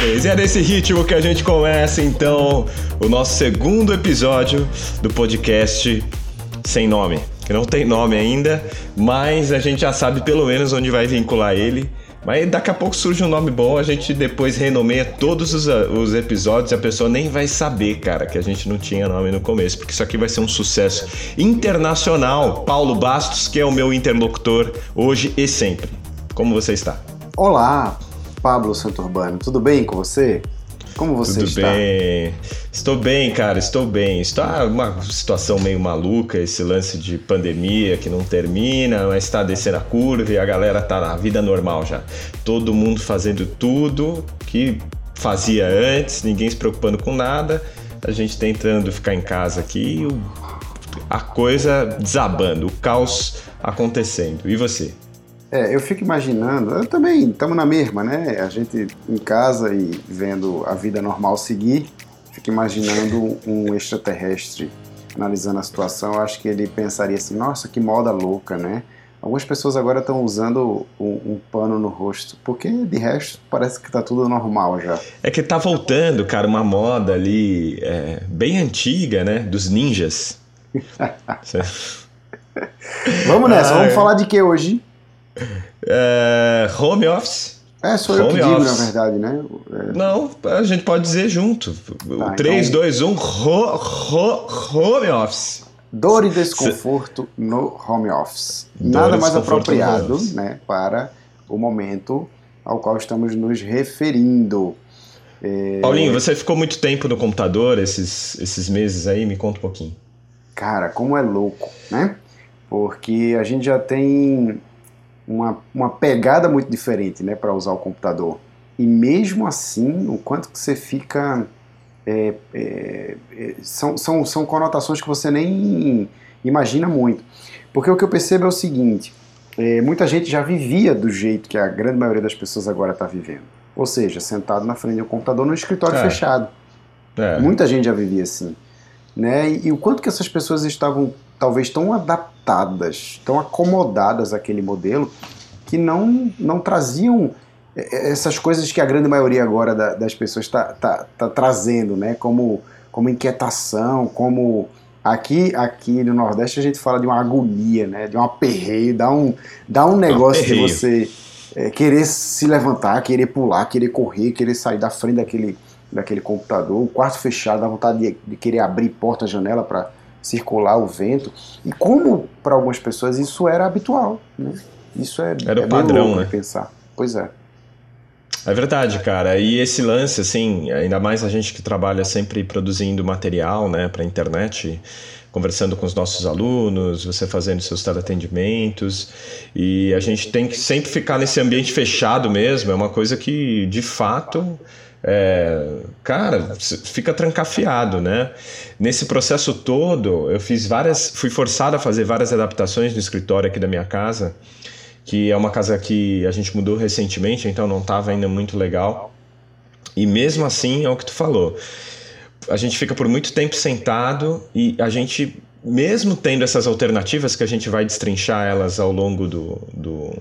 E é nesse ritmo que a gente começa então o nosso segundo episódio do podcast Sem Nome. Que não tem nome ainda, mas a gente já sabe pelo menos onde vai vincular ele. Mas daqui a pouco surge um nome bom, a gente depois renomeia todos os, os episódios e a pessoa nem vai saber, cara, que a gente não tinha nome no começo, porque isso aqui vai ser um sucesso internacional. Paulo Bastos, que é o meu interlocutor hoje e sempre. Como você está? Olá, Pablo Santurbano, tudo bem com você? Como você Tudo está? bem. Estou bem, cara, estou bem. Está uma situação meio maluca, esse lance de pandemia que não termina, mas está descendo a curva e a galera tá na vida normal já. Todo mundo fazendo tudo que fazia antes, ninguém se preocupando com nada, a gente tentando ficar em casa aqui e a coisa desabando, o caos acontecendo. E você? É, eu fico imaginando, eu também, estamos na mesma, né? A gente em casa e vendo a vida normal seguir, fico imaginando um extraterrestre analisando a situação, eu acho que ele pensaria assim, nossa, que moda louca, né? Algumas pessoas agora estão usando um, um pano no rosto, porque de resto parece que tá tudo normal já. É que tá voltando, cara, uma moda ali é, bem antiga, né? Dos ninjas. Vamos nessa, Ah, vamos é. falar de que hoje? É, home office. É, sou eu que Home digo, office. na verdade, né? É, Não, a gente pode dizer junto. Tá, 3, então- 2, 1, ro, ro, home office. Dor e desconforto no home office. Nada mais apropriado home office. né, para o momento ao qual estamos nos referindo. É, Paulinho, você ficou muito tempo no computador esses, esses meses aí? Me conta um pouquinho. Cara, como é louco, né? Porque a gente já tem uma, uma pegada muito diferente né, para usar o computador. E mesmo assim, o quanto que você fica. é, é, é, são, são, são conotações que você nem imagina muito. Porque o que eu percebo é o seguinte: é, muita gente já vivia do jeito que a grande maioria das pessoas agora está vivendo. Ou seja, sentado na frente do computador no escritório É. fechado. É, Muita gente já vivia assim. Né? E, e o quanto que essas pessoas estavam talvez tão adaptadas, tão acomodadas àquele modelo, que não, não traziam eh, essas coisas que a grande maioria agora da- das pessoas está tá, tá trazendo, né? como, como inquietação, como. Aqui, aqui no Nordeste a gente fala de uma agonia, né? de um aperreio, dá um, dá um negócio de aperreio. você eh, querer se levantar, querer pular, querer correr, querer sair da frente daquele, daquele computador, o quarto fechado, dá vontade de, de querer abrir porta, janela para circular o vento. E como para algumas pessoas isso era habitual, né? Isso é, Era o é bem padrão, né? pensar. Pois é. É verdade, cara. E esse lance, assim, ainda mais a gente que trabalha sempre produzindo material, né, para internet, conversando com os nossos alunos, você fazendo seus teleatendimentos, e a gente tem que sempre ficar nesse ambiente fechado mesmo. É uma coisa que, de fato, é, cara, fica trancafiado, né? Nesse processo todo, eu fiz várias, fui forçado a fazer várias adaptações no escritório aqui da minha casa que é uma casa que a gente mudou recentemente, então não estava ainda muito legal. E mesmo assim, é o que tu falou. A gente fica por muito tempo sentado e a gente, mesmo tendo essas alternativas que a gente vai destrinchar elas ao longo do, do,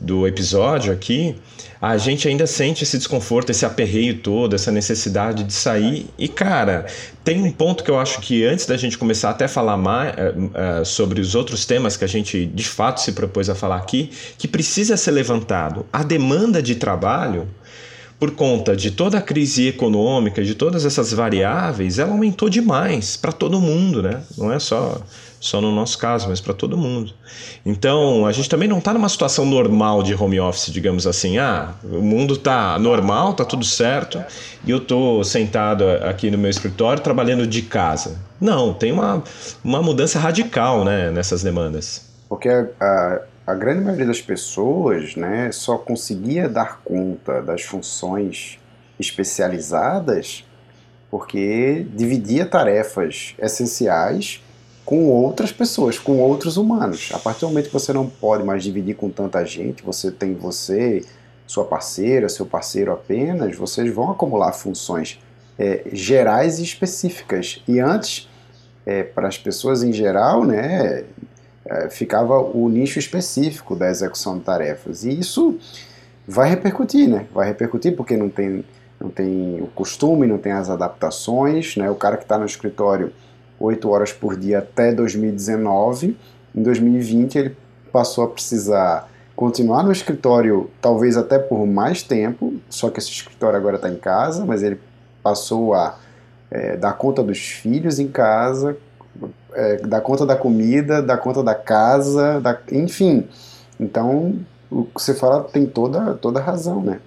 do episódio aqui, a gente ainda sente esse desconforto, esse aperreio todo, essa necessidade de sair. E, cara, tem um ponto que eu acho que antes da gente começar até a falar mais eh, eh, sobre os outros temas que a gente de fato se propôs a falar aqui, que precisa ser levantado. A demanda de trabalho, por conta de toda a crise econômica, de todas essas variáveis, ela aumentou demais para todo mundo, né? Não é só só no nosso caso, mas para todo mundo. Então, a gente também não está numa situação normal de home office, digamos assim. Ah, o mundo tá normal, tá tudo certo, e eu tô sentado aqui no meu escritório trabalhando de casa. Não, tem uma, uma mudança radical, né, nessas demandas. Porque a, a, a grande maioria das pessoas né, só conseguia dar conta das funções especializadas porque dividia tarefas essenciais com outras pessoas, com outros humanos. A partir do momento que você não pode mais dividir com tanta gente, você tem você, sua parceira, seu parceiro apenas, vocês vão acumular funções é, gerais e específicas. E antes, é, para as pessoas em geral, né, é, ficava o nicho específico da execução de tarefas. E isso vai repercutir, né? Vai repercutir porque não tem, não tem o costume, não tem as adaptações, né? O cara que está no escritório 8 horas por dia até 2019, em 2020 ele passou a precisar continuar no escritório, talvez até por mais tempo, só que esse escritório agora está em casa, mas ele passou a é, dar conta dos filhos em casa, é, dar conta da comida, dar conta da casa, da, enfim. Então, o que você fala tem toda, toda razão, né?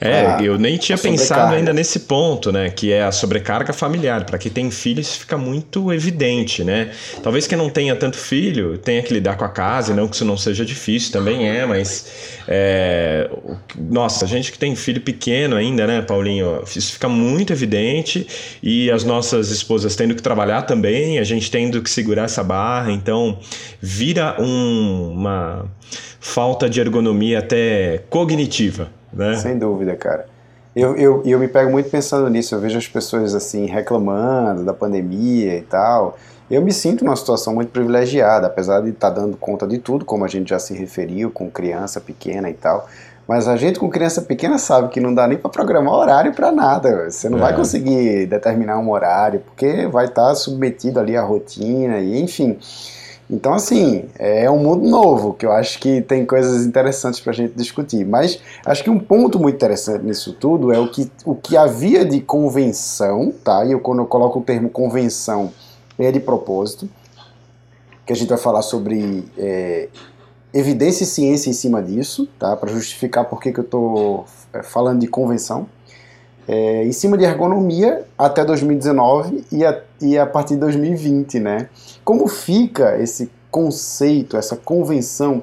É, a, eu nem tinha pensado ainda nesse ponto, né? Que é a sobrecarga familiar. Para quem tem filho, isso fica muito evidente, né? Talvez quem não tenha tanto filho tenha que lidar com a casa, e não que isso não seja difícil, também é, mas. É, nossa, a gente que tem filho pequeno ainda, né, Paulinho? Isso fica muito evidente e as nossas esposas tendo que trabalhar também, a gente tendo que segurar essa barra, então vira um, uma falta de ergonomia até cognitiva né? Sem dúvida, cara. Eu, eu, eu me pego muito pensando nisso, eu vejo as pessoas assim reclamando da pandemia e tal. Eu me sinto numa situação muito privilegiada, apesar de estar tá dando conta de tudo, como a gente já se referiu, com criança pequena e tal. Mas a gente com criança pequena sabe que não dá nem para programar horário para nada. Você não é. vai conseguir determinar um horário, porque vai estar tá submetido ali à rotina e enfim. Então, assim, é um mundo novo, que eu acho que tem coisas interessantes para a gente discutir. Mas acho que um ponto muito interessante nisso tudo é o que, o que havia de convenção, tá? E eu, quando eu coloco o termo convenção, é de propósito, que a gente vai falar sobre é, evidência e ciência em cima disso, tá? Para justificar por que, que eu estou é, falando de convenção. É, em cima de ergonomia até 2019 e a, e a partir de 2020, né? Como fica esse conceito, essa convenção,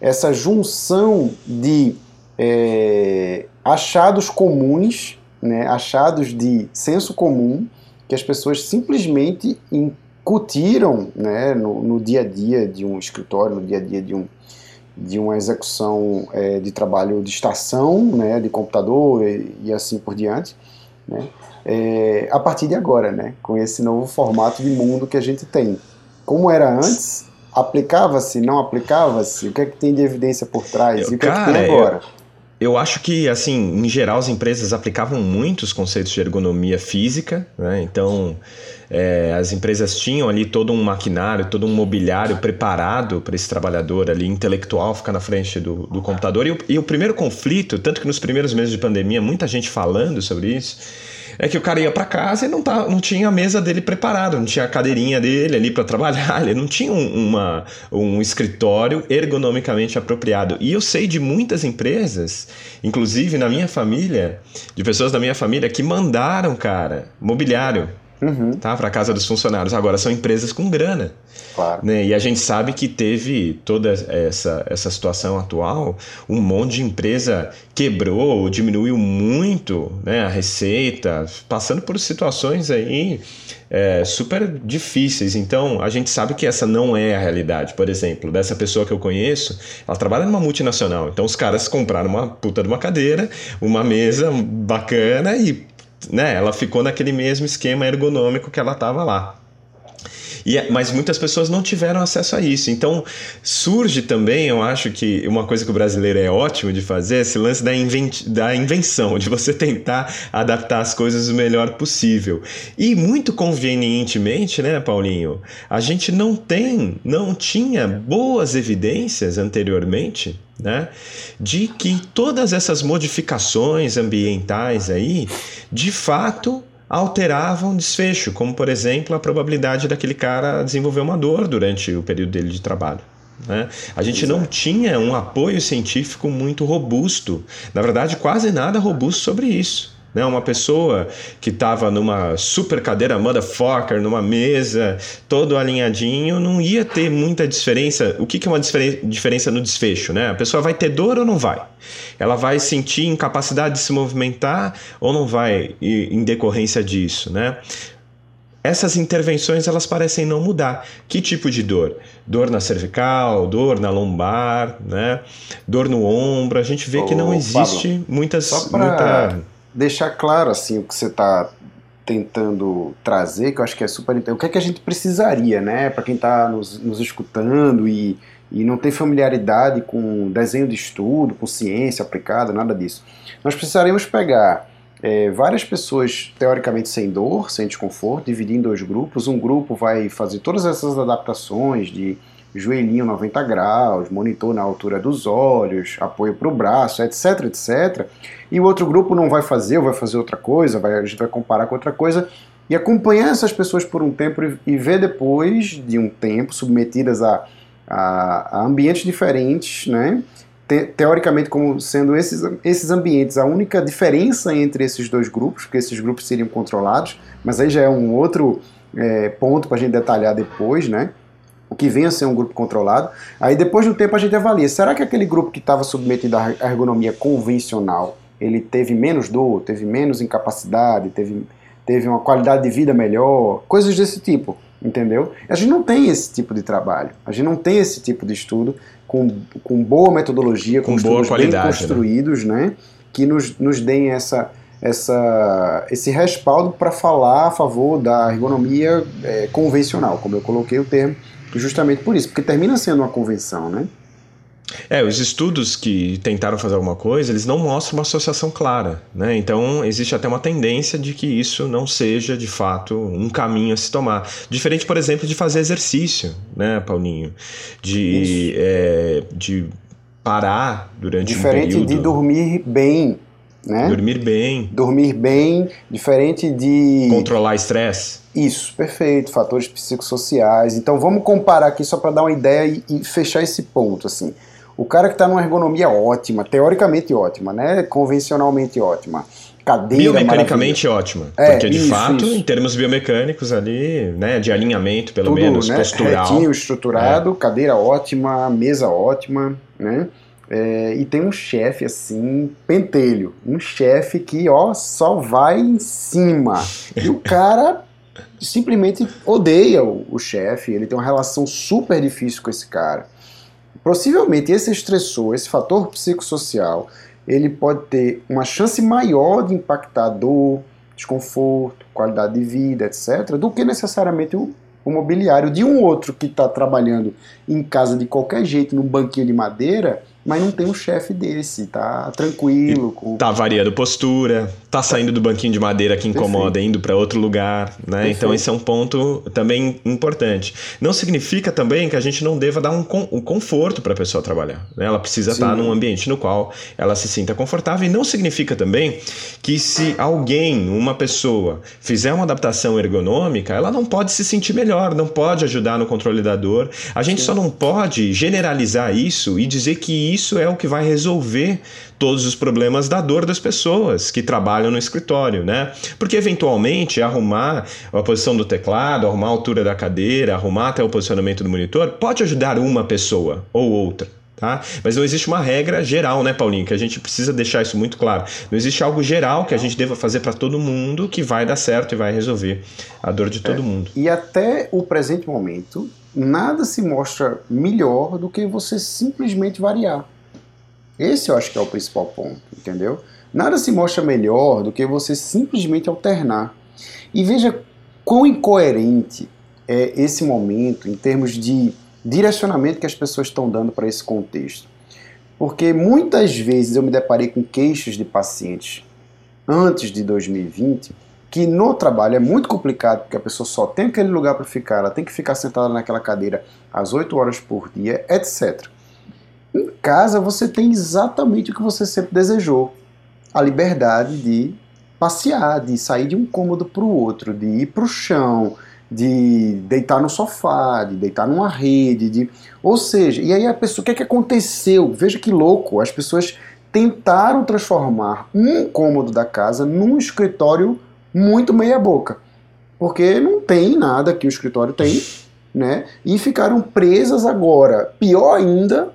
essa junção de é, achados comuns, né, achados de senso comum, que as pessoas simplesmente incutiram né, no, no dia a dia de um escritório, no dia a dia de um, de uma execução é, de trabalho de estação, né, de computador e, e assim por diante, né, é, a partir de agora, né, com esse novo formato de mundo que a gente tem. Como era antes, aplicava-se, não aplicava-se, o que é que tem de evidência por trás eu, e o que cara, é que tem agora? Eu... Eu acho que, assim, em geral, as empresas aplicavam muito os conceitos de ergonomia física, né? Então, é, as empresas tinham ali todo um maquinário, todo um mobiliário preparado para esse trabalhador ali intelectual ficar na frente do, do computador. E o, e o primeiro conflito, tanto que nos primeiros meses de pandemia, muita gente falando sobre isso, é que o cara ia para casa e não, tá, não tinha a mesa dele preparada, não tinha a cadeirinha dele ali para trabalhar, ele não tinha um, uma, um escritório ergonomicamente apropriado. E eu sei de muitas empresas, inclusive na minha família, de pessoas da minha família que mandaram, cara, mobiliário uhum. tá? para casa dos funcionários. Agora são empresas com grana. Claro. Né? E a gente sabe que teve toda essa, essa situação atual, um monte de empresa quebrou, diminuiu muito né, a receita, passando por situações aí é, super difíceis. Então, a gente sabe que essa não é a realidade. Por exemplo, dessa pessoa que eu conheço, ela trabalha numa multinacional. Então, os caras compraram uma puta de uma cadeira, uma mesa bacana e né, ela ficou naquele mesmo esquema ergonômico que ela estava lá. E, é, mas muitas pessoas não tiveram acesso a isso. Então surge também, eu acho que uma coisa que o brasileiro é ótimo de fazer, esse lance da, da invenção, de você tentar adaptar as coisas o melhor possível. E muito convenientemente, né, Paulinho, a gente não tem, não tinha boas evidências anteriormente né? De que todas essas modificações ambientais aí, de fato, alteravam desfecho, como por exemplo a probabilidade daquele cara desenvolver uma dor durante o período dele de trabalho. Né? A gente Exato. não tinha um apoio científico muito robusto, na verdade, quase nada robusto sobre isso. Né? Uma pessoa que estava numa super cadeira motherfucker, numa mesa, todo alinhadinho, não ia ter muita diferença. O que, que é uma diferença no desfecho? Né? A pessoa vai ter dor ou não vai? Ela vai sentir incapacidade de se movimentar ou não vai em decorrência disso? Né? essas intervenções elas parecem não mudar. Que tipo de dor? Dor na cervical, dor na lombar, né? Dor no ombro. A gente vê Ô, que não existe Pablo, muitas. Só muita deixar claro assim o que você está tentando trazer, que eu acho que é super importante, o que é que a gente precisaria, né, para quem está nos, nos escutando e, e não tem familiaridade com desenho de estudo, com ciência aplicada, nada disso. Nós precisaríamos pegar é, várias pessoas teoricamente sem dor, sem desconforto, dividir em dois grupos. Um grupo vai fazer todas essas adaptações de joelhinho 90 graus, monitor na altura dos olhos, apoio para o braço, etc, etc. E o outro grupo não vai fazer, ou vai fazer outra coisa, vai, a gente vai comparar com outra coisa, e acompanhar essas pessoas por um tempo e, e ver depois de um tempo, submetidas a, a, a ambientes diferentes, né? Te, teoricamente como sendo esses, esses ambientes a única diferença entre esses dois grupos, porque esses grupos seriam controlados, mas aí já é um outro é, ponto para a gente detalhar depois, né? O que venha a ser um grupo controlado. Aí depois de um tempo a gente avalia, será que aquele grupo que estava submetido à ergonomia convencional, ele teve menos dor, teve menos incapacidade, teve, teve uma qualidade de vida melhor, coisas desse tipo, entendeu? A gente não tem esse tipo de trabalho, a gente não tem esse tipo de estudo com, com boa metodologia, com, com boa qualidade, bem né? construídos, né? né? Que nos, nos deem essa, essa, esse respaldo para falar a favor da ergonomia é, convencional, como eu coloquei o termo, justamente por isso, porque termina sendo uma convenção, né? É, os estudos que tentaram fazer alguma coisa, eles não mostram uma associação clara, né? Então existe até uma tendência de que isso não seja de fato um caminho a se tomar. Diferente, por exemplo, de fazer exercício, né, Paulinho? De, é, de parar durante Diferente um período. de dormir bem, né? Dormir bem. Dormir bem, diferente de. Controlar estresse. Isso, perfeito. Fatores psicossociais. Então vamos comparar aqui só para dar uma ideia e, e, fechar esse ponto. assim. O cara que está numa ergonomia ótima, teoricamente ótima, né? Convencionalmente ótima. Cadeira Biomecanicamente ótima. É, porque de isso, fato, isso. em termos biomecânicos ali, né? De alinhamento, pelo Tudo, menos, né? postural. Retinho, estruturado, é. cadeira ótima, mesa ótima, né? É, e tem um chefe assim, pentelho. Um chefe que, ó, só vai em cima. E o cara simplesmente odeia o, o chefe, ele tem uma relação super difícil com esse cara. Possivelmente esse estressor, esse fator psicossocial, ele pode ter uma chance maior de impactar dor, desconforto, qualidade de vida, etc., do que necessariamente o, o mobiliário de um outro que está trabalhando em casa de qualquer jeito, num banquinho de madeira, mas não tem um chefe desse, tá tranquilo. Com... Tá variando postura, tá saindo do banquinho de madeira que incomoda, Perfeito. indo para outro lugar, né? Perfeito. Então esse é um ponto também importante. Não significa também que a gente não deva dar um, um conforto para a pessoa trabalhar. Né? Ela precisa Sim. estar num ambiente no qual ela se sinta confortável e não significa também que se alguém, uma pessoa, fizer uma adaptação ergonômica, ela não pode se sentir melhor, não pode ajudar no controle da dor. A gente Sim. só não pode generalizar isso e dizer que isso é o que vai resolver todos os problemas da dor das pessoas que trabalham no escritório, né? Porque eventualmente arrumar a posição do teclado, arrumar a altura da cadeira, arrumar até o posicionamento do monitor pode ajudar uma pessoa ou outra. Tá? Mas não existe uma regra geral, né, Paulinho? Que a gente precisa deixar isso muito claro. Não existe algo geral que a gente deva fazer para todo mundo que vai dar certo e vai resolver a dor de todo é. mundo. E até o presente momento, nada se mostra melhor do que você simplesmente variar. Esse eu acho que é o principal ponto, entendeu? Nada se mostra melhor do que você simplesmente alternar. E veja quão incoerente é esse momento em termos de direcionamento que as pessoas estão dando para esse contexto. Porque muitas vezes eu me deparei com queixas de pacientes antes de 2020 que no trabalho é muito complicado, porque a pessoa só tem aquele lugar para ficar, ela tem que ficar sentada naquela cadeira às 8 horas por dia, etc. Em casa você tem exatamente o que você sempre desejou: a liberdade de passear, de sair de um cômodo para o outro, de ir para o chão, de deitar no sofá, de deitar numa rede, de... ou seja, e aí a pessoa, o que é que aconteceu? Veja que louco, as pessoas tentaram transformar um cômodo da casa num escritório muito meia boca. Porque não tem nada que o escritório tem, né? E ficaram presas agora. Pior ainda,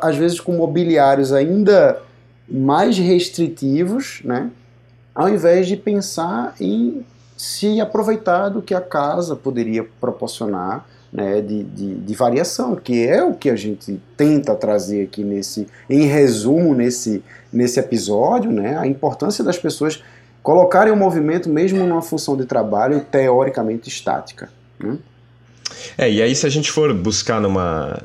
às vezes com mobiliários ainda mais restritivos, né? Ao invés de pensar em se aproveitar do que a casa poderia proporcionar né, de, de, de, variação, que é o que a gente tenta trazer aqui nesse, em resumo nesse, nesse episódio, né, a importância das pessoas colocarem o movimento mesmo numa função de trabalho teoricamente estática. Né? É, e aí se a gente for buscar numa,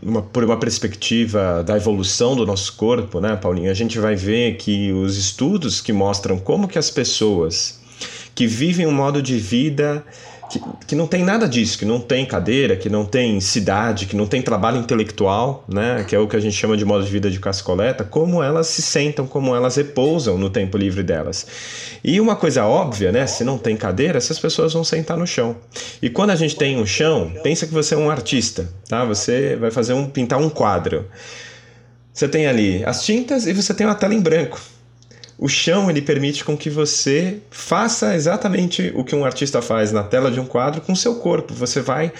numa, por uma perspectiva da evolução do nosso corpo, né, Paulinho, a gente vai ver que os estudos que mostram como que as pessoas que vivem um modo de vida que, que não tem nada disso, que não tem cadeira, que não tem cidade, que não tem trabalho intelectual, né, que é o que a gente chama de modo de vida de cascoleta, como elas se sentam, como elas repousam no tempo livre delas. E uma coisa óbvia, né, se não tem cadeira, essas pessoas vão sentar no chão. E quando a gente tem um chão, pensa que você é um artista, tá? Você vai fazer um pintar um quadro. Você tem ali as tintas e você tem uma tela em branco o chão ele permite com que você faça exatamente o que um artista faz na tela de um quadro com seu corpo. Você vai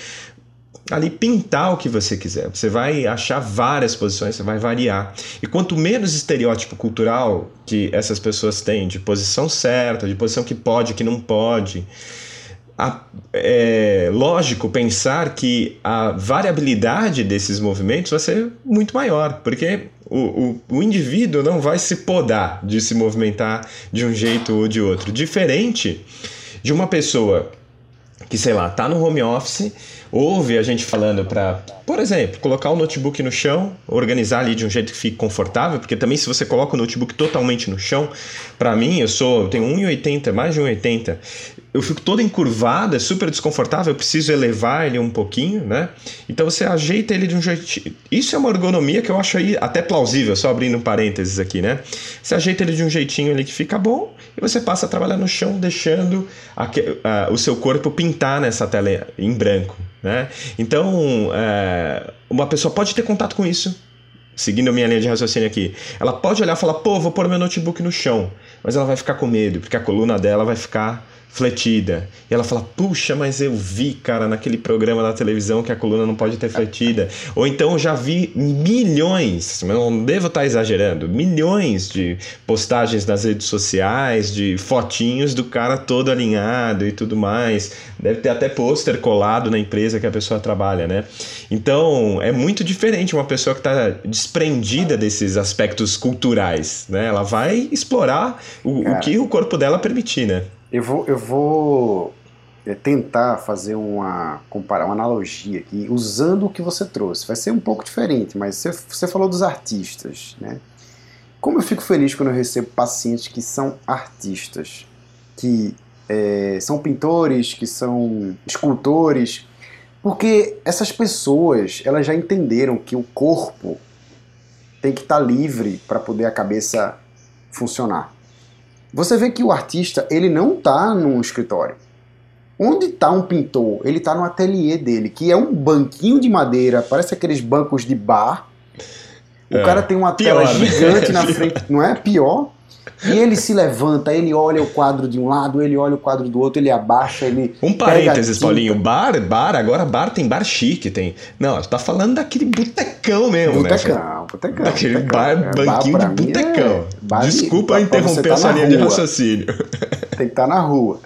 ali pintar o que você quiser. Você vai achar várias posições, você vai variar. E quanto menos estereótipo cultural que essas pessoas têm de posição certa, de posição que pode, que não pode, é lógico pensar que a variabilidade desses movimentos vai ser muito maior, porque o, o, o, indivíduo não vai se podar de se movimentar de um jeito ou de outro. Diferente de uma pessoa que, sei lá, tá no home office, ouve a gente falando para, por exemplo, colocar o notebook no chão, organizar ali de um jeito que fique confortável, porque também se você coloca o notebook totalmente no chão, para mim, eu sou, eu tenho 1,80, mais de 1,80, eu fico todo encurvado, é super desconfortável, eu preciso elevar ele um pouquinho, né? Então você ajeita ele de um jeito. Isso é uma ergonomia que eu acho aí até plausível, só abrindo um parênteses aqui, né? Você ajeita ele de um jeitinho ali que fica bom e você passa a trabalhar no chão, deixando a, a, o seu corpo pintar nessa tela em branco, né? Então, é, uma pessoa pode ter contato com isso, seguindo a minha linha de raciocínio aqui, ela pode olhar e falar, pô, vou pôr meu notebook no chão, mas ela vai ficar com medo, porque a coluna dela vai ficar fletida. E ela fala: Puxa, mas eu vi, cara, naquele programa da televisão que a coluna não pode ter fletida. Ou então eu já vi milhões, mas não devo estar exagerando, milhões de postagens nas redes sociais, de fotinhos do cara todo alinhado e tudo mais. Deve ter até pôster colado na empresa que a pessoa trabalha, né? Então é muito diferente uma pessoa que está desprendida desses aspectos culturais, né? Ela vai explorar o, o que o corpo dela permitir, né? Eu vou, eu vou é, tentar fazer uma, comparar, uma analogia aqui, usando o que você trouxe. Vai ser um pouco diferente, mas você, você falou dos artistas, né? Como eu fico feliz quando eu recebo pacientes que são artistas, que é, são pintores, que são escultores, porque essas pessoas elas já entenderam que o corpo tem que estar livre para poder a cabeça funcionar. Você vê que o artista ele não está num escritório. Onde está um pintor? Ele está no ateliê dele, que é um banquinho de madeira, parece aqueles bancos de bar. O é, cara tem uma pior, tela né? gigante na frente, não é? Pior. E ele se levanta, ele olha o quadro de um lado, ele olha o quadro do outro, ele abaixa, ele. Um parênteses, Paulinho. Bar, bar, agora bar tem bar chique, tem. Não, tu tá falando daquele botecão mesmo, botecão, né? Botecão, Daquele botecão. bar, é, banquinho bar de botecão. É Desculpa de, interromper tá essa linha de raciocínio. Tem que estar tá na rua.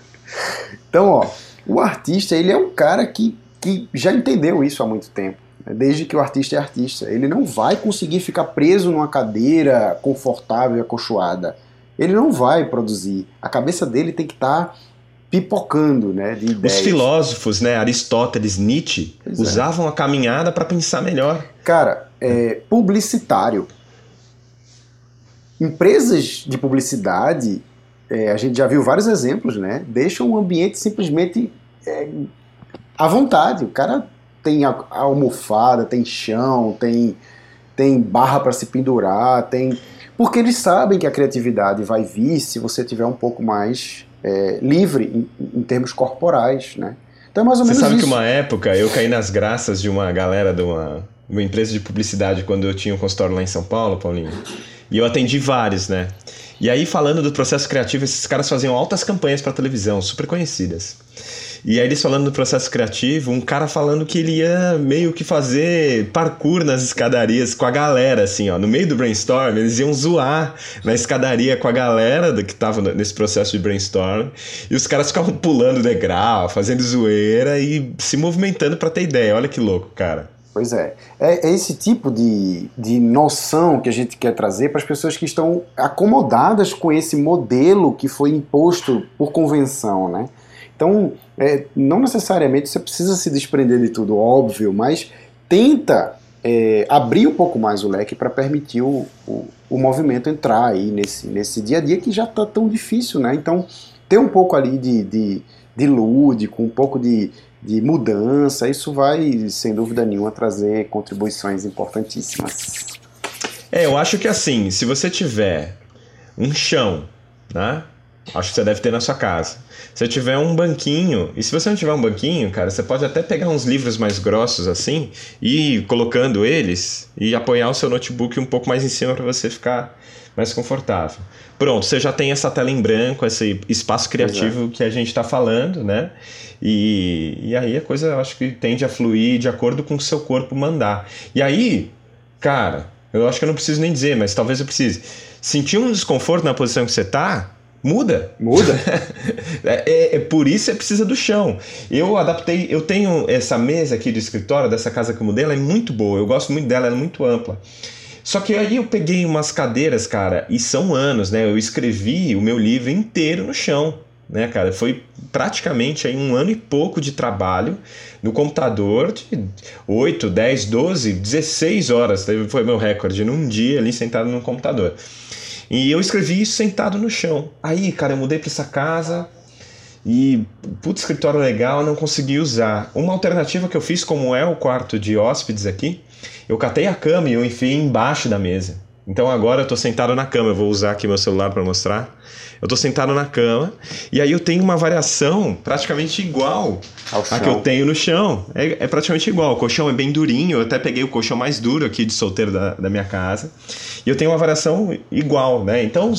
Então, ó, o artista, ele é um cara que, que já entendeu isso há muito tempo né? desde que o artista é artista. Ele não vai conseguir ficar preso numa cadeira confortável e acolchoada ele não vai produzir. A cabeça dele tem que estar tá pipocando, né, de ideias. Os filósofos, né, Aristóteles, Nietzsche, pois é. usavam é. a caminhada para pensar melhor. Cara, é, publicitário. Empresas de publicidade, é, a gente já viu vários exemplos, né, deixam o ambiente simplesmente é, à vontade. O cara tem a, a almofada, tem chão, tem, tem barra para se pendurar, tem porque eles sabem que a criatividade vai vir se você tiver um pouco mais é, livre em, em, termos corporais, né? Então é mais ou menos Você sabe isso. que uma época eu caí nas graças de uma galera de uma, uma empresa de publicidade quando eu tinha um consultório lá em São Paulo, Paulinho. E eu atendi vários, né? E aí, falando do processo criativo, esses caras faziam altas campanhas para televisão, super conhecidas. E aí eles falando do processo criativo, um cara falando que ele ia meio que fazer parkour nas escadarias com a galera, assim, ó. No meio do brainstorm, eles iam zoar na escadaria com a galera que tava nesse processo de brainstorm. E os caras ficavam pulando degrau, fazendo zoeira e se movimentando para ter ideia. Olha que louco, cara. Pois é. é. É, esse tipo de, de noção que a gente quer trazer para as pessoas que estão acomodadas com esse modelo que foi imposto por convenção, né? Então, é, não necessariamente você precisa se desprender de tudo, óbvio, mas tenta é, abrir um pouco mais o leque para permitir o, o, o, movimento entrar aí nesse, nesse dia a dia que já está tão difícil, né? Então, ter um pouco ali de, de, de lúdico, um pouco de, de mudança, isso vai, sem dúvida nenhuma, trazer contribuições importantíssimas. É, eu acho que assim, se você tiver um chão, né? Acho que você deve ter na sua casa. Se tiver um banquinho, e se você não tiver um banquinho, cara, você pode até pegar uns livros mais grossos assim e ir colocando eles e apoiar o seu notebook um pouco mais em cima para você ficar mais confortável. Pronto, você já tem essa tela em branco, esse espaço criativo que a gente está falando, né? E, e aí a coisa eu acho que tende a fluir de acordo com o seu corpo mandar. E aí, cara, eu acho que eu não preciso nem dizer, mas talvez eu precise. Sentir um desconforto na posição que você está, Muda. Muda. É, é, é, por isso você precisa do chão. Eu adaptei, eu tenho essa mesa aqui do escritório dessa casa que eu mudei, ela é muito boa, eu gosto muito dela, ela é muito ampla. Só que aí eu peguei umas cadeiras, cara, e são anos, né? Eu escrevi o meu livro inteiro no chão, né, cara? Foi praticamente aí um ano e pouco de trabalho no computador de 8, 10, 12, 16 horas, foi meu recorde num dia ali sentado no computador. E eu escrevi isso sentado no chão. Aí, cara, eu mudei para essa casa e, puto escritório legal, não consegui usar. Uma alternativa que eu fiz, como é o quarto de hóspedes aqui, eu catei a cama e eu enfiei embaixo da mesa. Então agora eu estou sentado na cama, eu vou usar aqui meu celular para mostrar. Eu estou sentado na cama e aí eu tenho uma variação praticamente igual à que eu tenho no chão. É, é, praticamente igual. O colchão é bem durinho, eu até peguei o colchão mais duro aqui de solteiro da, da minha casa. E eu tenho uma variação igual, né? Então,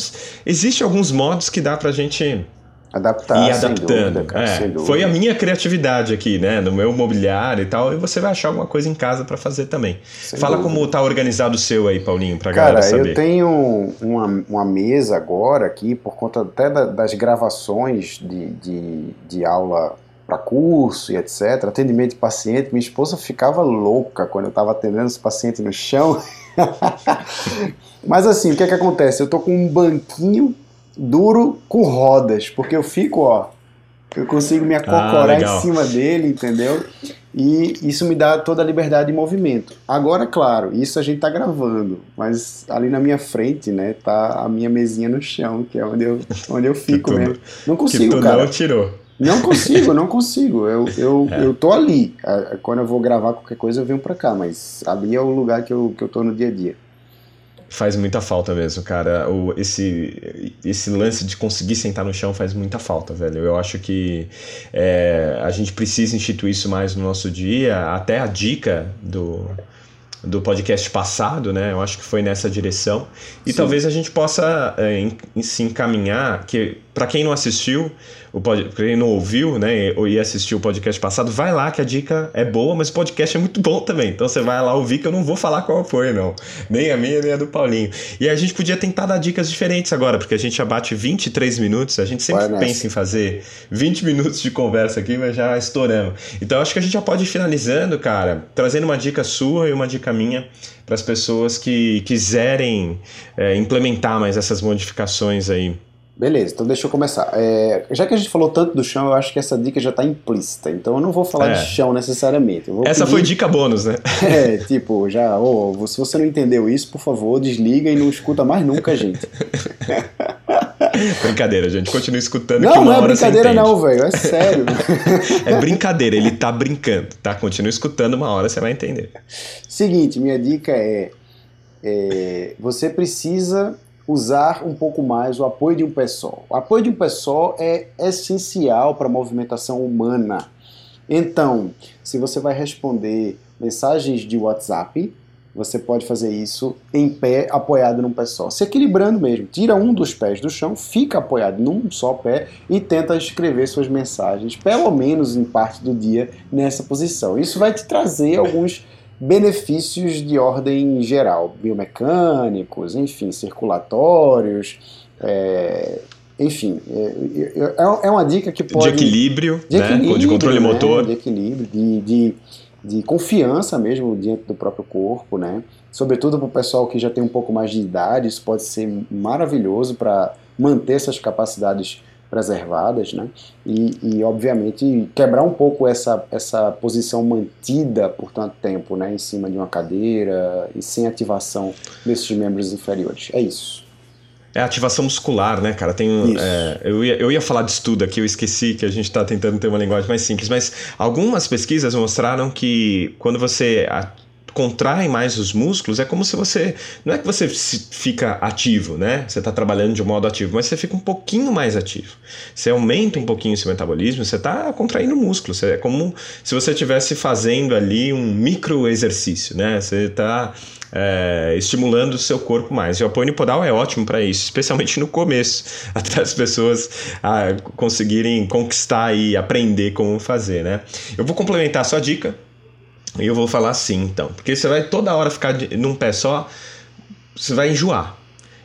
existem alguns modos que dá pra gente adaptar, e adaptando. Dúvida, cara, é, foi a minha criatividade aqui, né, no meu mobiliário e tal, e você vai achar alguma coisa em casa para fazer também. Sem Fala dúvida. como tá organizado o seu aí, Paulinho, pra cara, galera saber. Cara, eu tenho uma, uma mesa agora aqui, por conta até da, das gravações de, de, de aula para curso e etc, atendimento de paciente, minha esposa ficava louca quando eu estava atendendo esse paciente no chão. Mas assim, o que é que acontece? Eu tô com um banquinho duro com rodas, porque eu fico, ó, eu consigo me acocorar ah, em cima dele, entendeu? E isso me dá toda a liberdade de movimento. Agora, claro, isso a gente tá gravando, mas ali na minha frente, né, tá a minha mesinha no chão, que é onde eu, onde eu fico tu, mesmo. Não consigo, que tu cara. não tirou. Não consigo, não consigo. Eu, eu, é. eu tô ali. Quando eu vou gravar qualquer coisa, eu venho pra cá, mas ali é o lugar que eu, que eu tô no dia a dia. Faz muita falta mesmo, cara. O, esse, esse lance de conseguir sentar no chão faz muita falta, velho. Eu acho que é, a gente precisa instituir isso mais no nosso dia. Até a dica do, do podcast passado, né? Eu acho que foi nessa direção. E Sim. talvez a gente possa é, em, se encaminhar, que para quem não assistiu, o pod... quem não ouviu, né, ou ia assistir o podcast passado, vai lá que a dica é boa, mas o podcast é muito bom também. Então você vai lá ouvir que eu não vou falar qual foi, não. Nem a minha, nem a do Paulinho. E a gente podia tentar dar dicas diferentes agora, porque a gente já bate 23 minutos, a gente sempre vai pensa em fazer 20 minutos de conversa aqui, mas já estouramos. Então acho que a gente já pode ir finalizando, cara, trazendo uma dica sua e uma dica minha para as pessoas que quiserem é, implementar mais essas modificações aí Beleza, então deixa eu começar. É, já que a gente falou tanto do chão, eu acho que essa dica já está implícita. Então eu não vou falar é. de chão necessariamente. essa pedir... foi dica bônus, né? É, tipo, já, oh, se você não entendeu isso, por favor, desliga e não escuta mais nunca, gente. brincadeira, gente. Continue escutando. Não, não é brincadeira, não, velho. É sério. é brincadeira, ele tá brincando, tá? Continue escutando, uma hora você vai entender. Seguinte, minha dica é, é você precisa usar um pouco mais o apoio de um pessoal. O apoio de um pessoal é essencial para a movimentação humana. Então, se você vai responder mensagens de WhatsApp, você pode fazer isso em pé, apoiado num pé só. Se equilibrando mesmo. Tira um dos pés do chão, fica apoiado num só pé e tenta escrever suas mensagens, pelo menos em parte do dia, nessa posição. Isso vai te trazer alguns benefícios de ordem geral, biomecânicos, enfim, circulatórios, é, enfim, é, é, é, uma dica que pode... De equilíbrio, de, né? equilíbrio, de controle né? motor. De equilíbrio, de, de de confiança mesmo diante do próprio corpo, né? Sobretudo para o pessoal que já tem um pouco mais de idade, isso pode ser maravilhoso para manter essas capacidades preservadas, né? E, e, obviamente quebrar um pouco essa, essa posição mantida por tanto tempo, né? Em cima de uma cadeira e sem ativação desses membros inferiores. É isso. É ativação muscular, né, cara? Tem, é, eu, ia, eu ia falar de estudo aqui, eu esqueci que a gente está tentando ter uma linguagem mais simples, mas algumas pesquisas mostraram que quando você contrai mais os músculos, é como se você. Não é que você fica ativo, né? Você está trabalhando de um modo ativo, mas você fica um pouquinho mais ativo. Você aumenta um pouquinho o seu metabolismo, você está contraindo músculos. É como se você estivesse fazendo ali um micro exercício, né? Você está é, estimulando o seu corpo mais. E o apoio podal é ótimo para isso, especialmente no começo, até as pessoas ah, conseguirem conquistar e aprender como fazer, né? Eu vou complementar a sua dica e eu vou falar assim, então, porque você vai toda hora ficar de, num pé só, você vai enjoar.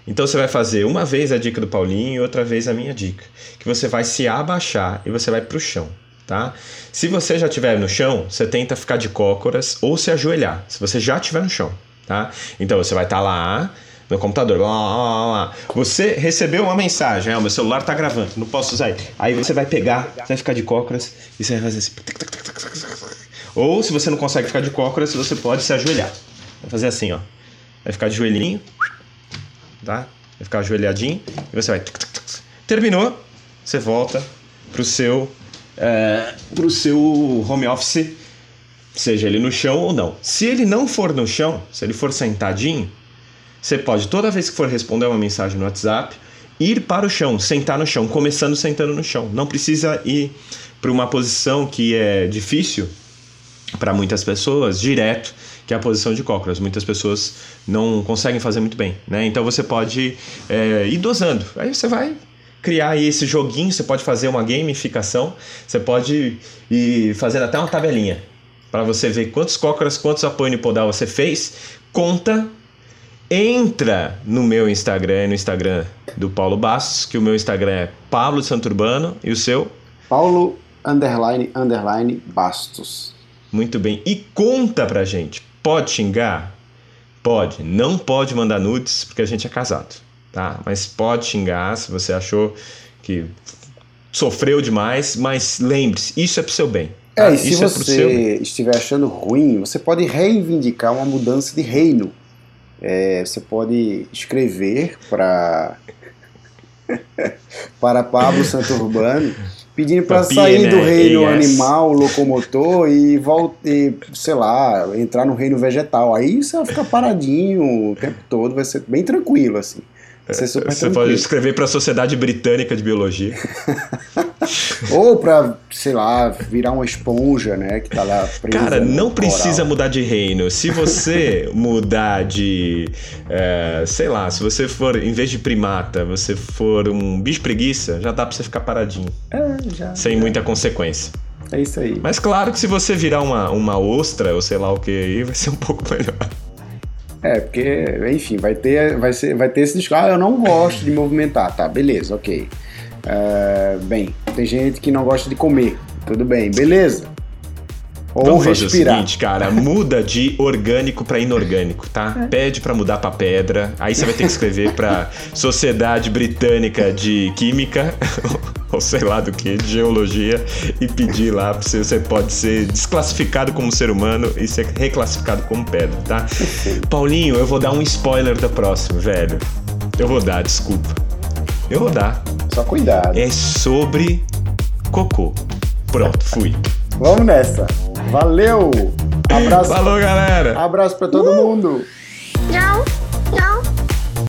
Então você vai fazer uma vez a dica do Paulinho e outra vez a minha dica, que você vai se abaixar e você vai para o chão. Tá? Se você já estiver no chão, você tenta ficar de cócoras ou se ajoelhar. Se você já estiver no chão, tá? Então você vai estar tá lá no computador, lá, lá, lá, Você recebeu uma mensagem, ah, meu celular está gravando, não posso usar. Aí você vai pegar, você vai ficar de cócoras e você vai fazer assim. Ou se você não consegue ficar de cócoras, você pode se ajoelhar. Vai fazer assim, ó. Vai ficar de joelhinho, tá? Vai ficar ajoelhadinho e você vai. Terminou, você volta pro seu é, pro seu home office seja ele no chão ou não. Se ele não for no chão, se ele for sentadinho, você pode, toda vez que for responder uma mensagem no WhatsApp, ir para o chão, sentar no chão, começando sentando no chão. Não precisa ir para uma posição que é difícil para muitas pessoas, direto, que é a posição de cócoras. Muitas pessoas não conseguem fazer muito bem, né? Então você pode é, ir dosando. Aí você vai criar esse joguinho, você pode fazer uma gamificação, você pode ir fazendo até uma tabelinha para você ver quantos cócoras, quantos apoio unipodal você fez, conta, entra no meu Instagram, no Instagram do Paulo Bastos, que o meu Instagram é Pablo Santurbano e o seu? Paulo underline underline Bastos. Muito bem. E conta pra gente. Pode xingar? Pode. Não pode mandar nudes porque a gente é casado, tá? Mas pode xingar se você achou que sofreu demais, mas lembre-se, isso é pro seu bem. É, e se é você estiver achando ruim, você pode reivindicar uma mudança de reino. É, você pode escrever para para Pablo Santurbano pedindo para sair né? do reino animal, locomotor e voltar, sei lá, entrar no reino vegetal. Aí você vai ficar paradinho o tempo todo, vai ser bem tranquilo assim. Você tranquilo. pode escrever para a Sociedade Britânica de Biologia. Ou para, sei lá, virar uma esponja, né? Que tá lá presa Cara, não precisa mudar de reino. Se você mudar de. É, sei lá, se você for, em vez de primata, você for um bicho preguiça, já dá pra você ficar paradinho. É, já. Sem já. muita consequência. É isso aí. Mas claro que se você virar uma, uma ostra, ou sei lá o que aí, vai ser um pouco melhor. É, porque, enfim, vai ter, vai ser, vai ter esse discurso. Ah, eu não gosto de movimentar. Tá, beleza, ok. Uh, bem, tem gente que não gosta de comer. Tudo bem, beleza. Ou Vamos respirar. fazer o seguinte, cara, muda de orgânico para inorgânico, tá? É. Pede para mudar para pedra. Aí você vai ter que escrever para Sociedade Britânica de Química ou sei lá do que, de geologia e pedir lá se você pode ser desclassificado como ser humano e ser reclassificado como pedra, tá? Paulinho, eu vou dar um spoiler da próxima, velho. Eu vou dar, desculpa. Eu vou dar. Só cuidado. É sobre cocô. Pronto, fui. Vamos nessa. Valeu! Abraço. Falou, galera. Abraço para todo uh! mundo. Tchau.